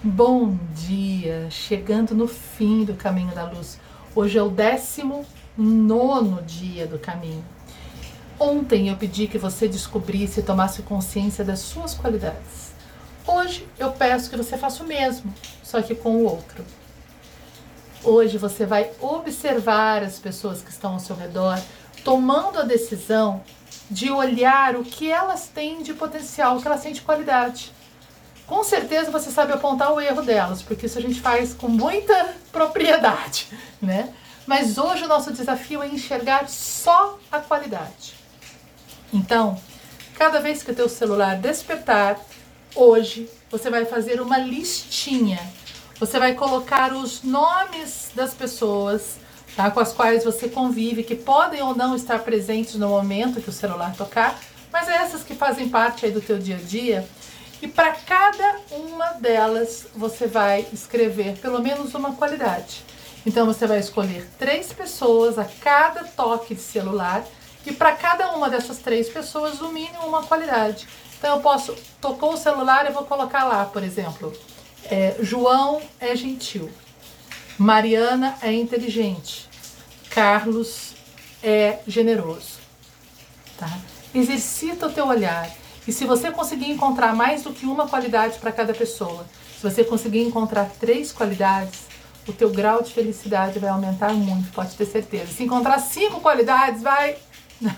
Bom dia, chegando no fim do caminho da luz. Hoje é o décimo nono dia do caminho. Ontem eu pedi que você descobrisse e tomasse consciência das suas qualidades. Hoje eu peço que você faça o mesmo, só que com o outro. Hoje você vai observar as pessoas que estão ao seu redor, tomando a decisão de olhar o que elas têm de potencial, o que elas têm de qualidade com certeza você sabe apontar o erro delas, porque isso a gente faz com muita propriedade, né? Mas hoje o nosso desafio é enxergar só a qualidade. Então, cada vez que o teu celular despertar, hoje você vai fazer uma listinha. Você vai colocar os nomes das pessoas tá, com as quais você convive, que podem ou não estar presentes no momento que o celular tocar, mas é essas que fazem parte aí do teu dia a dia e para cada uma delas você vai escrever pelo menos uma qualidade. Então você vai escolher três pessoas a cada toque de celular e para cada uma dessas três pessoas o mínimo uma qualidade. Então eu posso tocou o celular eu vou colocar lá, por exemplo, é, João é gentil, Mariana é inteligente, Carlos é generoso, tá? Exercita o teu olhar e se você conseguir encontrar mais do que uma qualidade para cada pessoa, se você conseguir encontrar três qualidades, o teu grau de felicidade vai aumentar muito, pode ter certeza. Se encontrar cinco qualidades, vai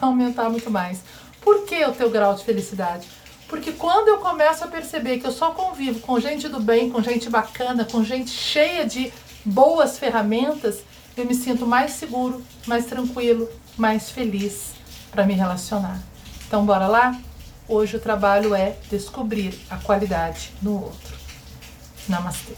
aumentar muito mais. Por que o teu grau de felicidade? Porque quando eu começo a perceber que eu só convivo com gente do bem, com gente bacana, com gente cheia de boas ferramentas, eu me sinto mais seguro, mais tranquilo, mais feliz para me relacionar. Então, bora lá? Hoje o trabalho é descobrir a qualidade no outro. Namastê.